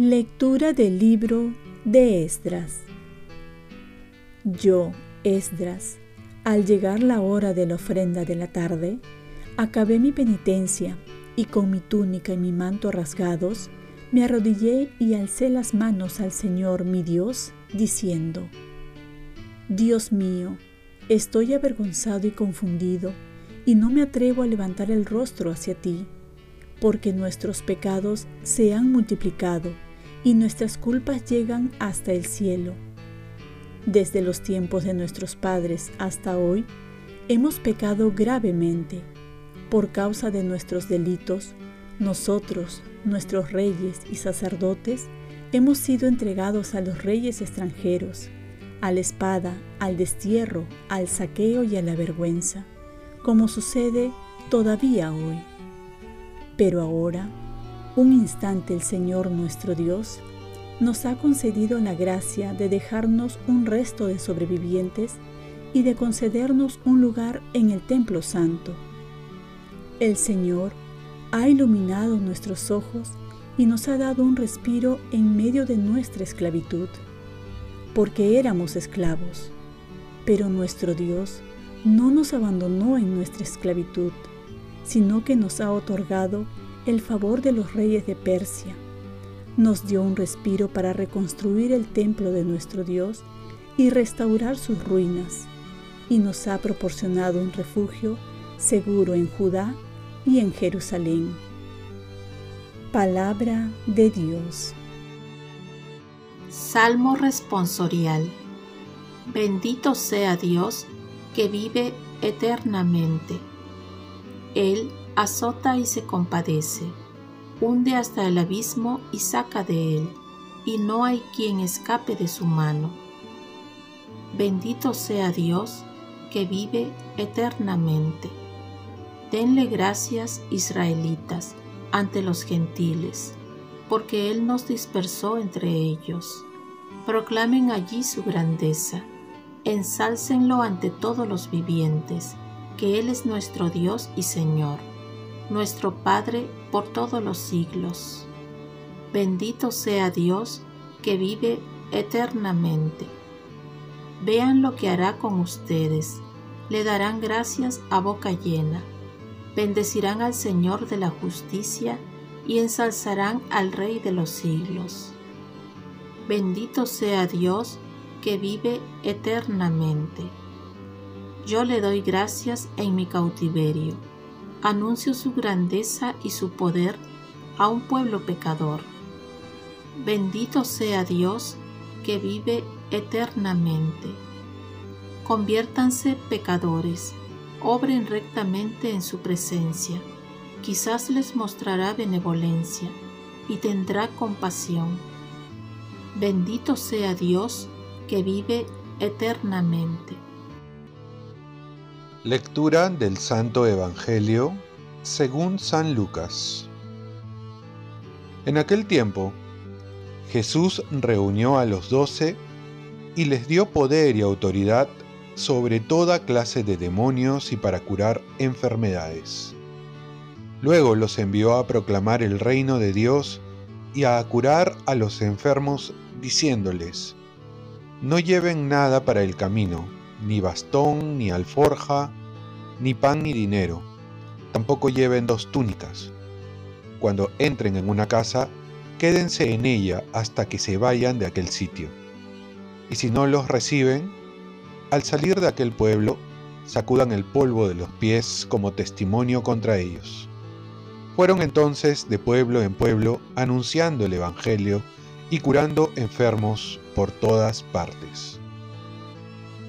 Lectura del libro de Esdras. Yo, Esdras, al llegar la hora de la ofrenda de la tarde, acabé mi penitencia y con mi túnica y mi manto rasgados, me arrodillé y alcé las manos al Señor mi Dios, diciendo, Dios mío, estoy avergonzado y confundido, y no me atrevo a levantar el rostro hacia ti, porque nuestros pecados se han multiplicado y nuestras culpas llegan hasta el cielo. Desde los tiempos de nuestros padres hasta hoy, hemos pecado gravemente. Por causa de nuestros delitos, nosotros, nuestros reyes y sacerdotes, hemos sido entregados a los reyes extranjeros, a la espada, al destierro, al saqueo y a la vergüenza, como sucede todavía hoy. Pero ahora, un instante el Señor nuestro Dios nos ha concedido la gracia de dejarnos un resto de sobrevivientes y de concedernos un lugar en el templo santo. El Señor ha iluminado nuestros ojos y nos ha dado un respiro en medio de nuestra esclavitud, porque éramos esclavos. Pero nuestro Dios no nos abandonó en nuestra esclavitud, sino que nos ha otorgado el favor de los reyes de Persia. Nos dio un respiro para reconstruir el templo de nuestro Dios y restaurar sus ruinas, y nos ha proporcionado un refugio seguro en Judá y en Jerusalén. Palabra de Dios. Salmo responsorial. Bendito sea Dios que vive eternamente. Él azota y se compadece, hunde hasta el abismo y saca de él, y no hay quien escape de su mano. Bendito sea Dios que vive eternamente. Denle gracias, israelitas, ante los gentiles, porque Él nos dispersó entre ellos. Proclamen allí su grandeza, ensálcenlo ante todos los vivientes, que Él es nuestro Dios y Señor nuestro Padre por todos los siglos. Bendito sea Dios que vive eternamente. Vean lo que hará con ustedes. Le darán gracias a boca llena. Bendecirán al Señor de la justicia y ensalzarán al Rey de los siglos. Bendito sea Dios que vive eternamente. Yo le doy gracias en mi cautiverio anuncio su grandeza y su poder a un pueblo pecador. Bendito sea Dios que vive eternamente. Conviértanse pecadores, obren rectamente en su presencia. Quizás les mostrará benevolencia y tendrá compasión. Bendito sea Dios que vive eternamente. Lectura del Santo Evangelio según San Lucas. En aquel tiempo, Jesús reunió a los doce y les dio poder y autoridad sobre toda clase de demonios y para curar enfermedades. Luego los envió a proclamar el reino de Dios y a curar a los enfermos, diciéndoles, No lleven nada para el camino ni bastón, ni alforja, ni pan ni dinero. Tampoco lleven dos túnicas. Cuando entren en una casa, quédense en ella hasta que se vayan de aquel sitio. Y si no los reciben, al salir de aquel pueblo, sacudan el polvo de los pies como testimonio contra ellos. Fueron entonces de pueblo en pueblo anunciando el Evangelio y curando enfermos por todas partes.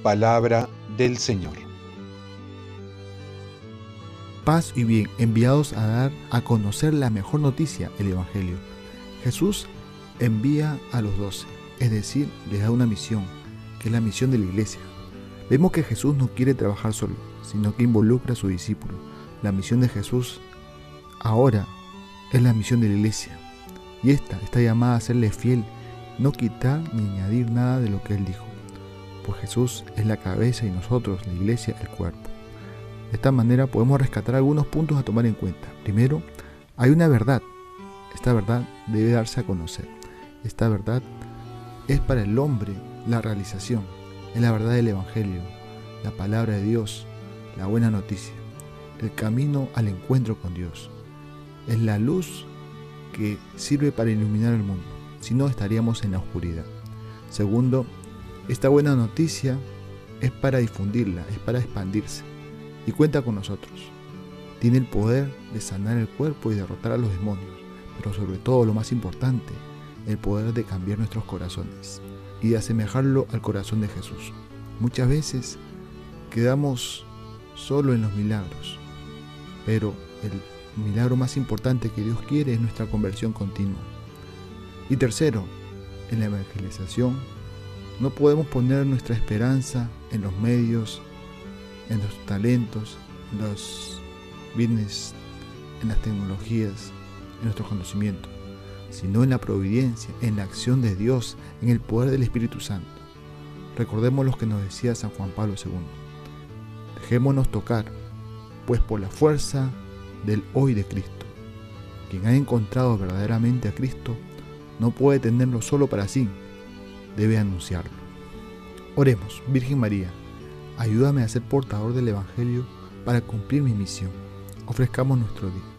Palabra del Señor. Paz y bien, enviados a dar a conocer la mejor noticia, el Evangelio. Jesús envía a los doce, es decir, les da una misión, que es la misión de la iglesia. Vemos que Jesús no quiere trabajar solo, sino que involucra a su discípulo. La misión de Jesús ahora es la misión de la iglesia. Y esta está llamada a serle fiel no quitar ni añadir nada de lo que Él dijo, pues Jesús es la cabeza y nosotros, la iglesia, el cuerpo. De esta manera podemos rescatar algunos puntos a tomar en cuenta. Primero, hay una verdad. Esta verdad debe darse a conocer. Esta verdad es para el hombre la realización. Es la verdad del Evangelio, la palabra de Dios, la buena noticia, el camino al encuentro con Dios. Es la luz que sirve para iluminar el mundo, si no estaríamos en la oscuridad. Segundo, esta buena noticia es para difundirla, es para expandirse y cuenta con nosotros. Tiene el poder de sanar el cuerpo y derrotar a los demonios, pero sobre todo lo más importante, el poder de cambiar nuestros corazones y asemejarlo al corazón de Jesús. Muchas veces quedamos solo en los milagros, pero el milagro más importante que Dios quiere es nuestra conversión continua. Y tercero, en la evangelización no podemos poner nuestra esperanza en los medios, en los talentos, en los bienes, en las tecnologías, en nuestro conocimiento, sino en la providencia, en la acción de Dios, en el poder del Espíritu Santo. Recordemos lo que nos decía San Juan Pablo II. Dejémonos tocar, pues por la fuerza del hoy de Cristo. Quien ha encontrado verdaderamente a Cristo no puede tenerlo solo para sí, debe anunciarlo. Oremos, Virgen María, ayúdame a ser portador del Evangelio para cumplir mi misión. Ofrezcamos nuestro día.